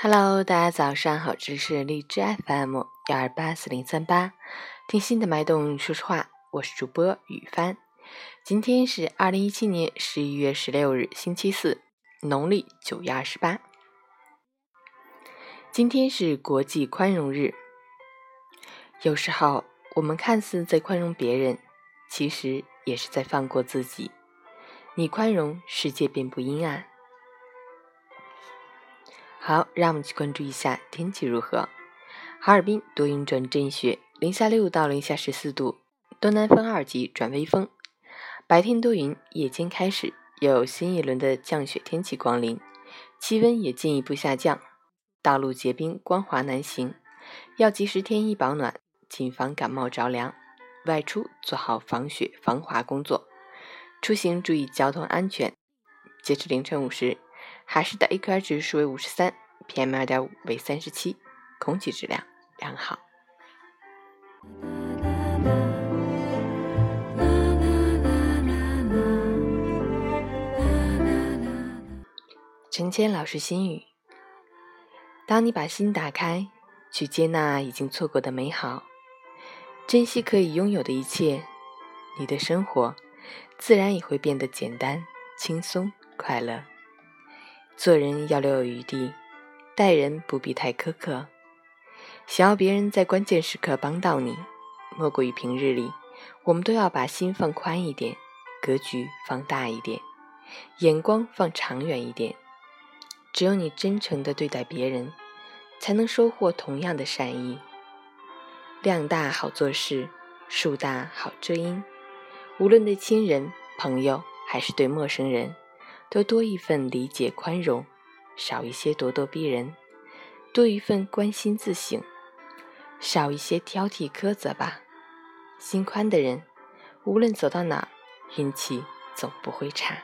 Hello，大家早上好，这里是荔枝 FM 幺二八四零三八，听心的脉动说实话，我是主播雨帆。今天是二零一七年十一月十六日，星期四，农历九月二十八。今天是国际宽容日。有时候，我们看似在宽容别人，其实也是在放过自己。你宽容，世界便不阴暗。好，让我们去关注一下天气如何。哈尔滨多云转阵雪，零下六到零下十四度，东南风二级转微风。白天多云，夜间开始有新一轮的降雪天气光临，气温也进一步下降，道路结冰，光滑难行，要及时添衣保暖，谨防感冒着凉。外出做好防雪防滑工作。出行注意交通安全。截至凌晨五时，海市的 AQI 指数为五十三，PM 二点五为三十七，空气质量良好。陈谦老师心语：当你把心打开，去接纳已经错过的美好，珍惜可以拥有的一切，你的生活。自然也会变得简单、轻松、快乐。做人要留有余地，待人不必太苛刻。想要别人在关键时刻帮到你，莫过于平日里，我们都要把心放宽一点，格局放大一点，眼光放长远一点。只有你真诚的对待别人，才能收获同样的善意。量大好做事，树大好遮阴。无论对亲人、朋友还是对陌生人，多多一份理解宽容，少一些咄咄逼人；多一份关心自省，少一些挑剔苛责吧。心宽的人，无论走到哪，运气总不会差。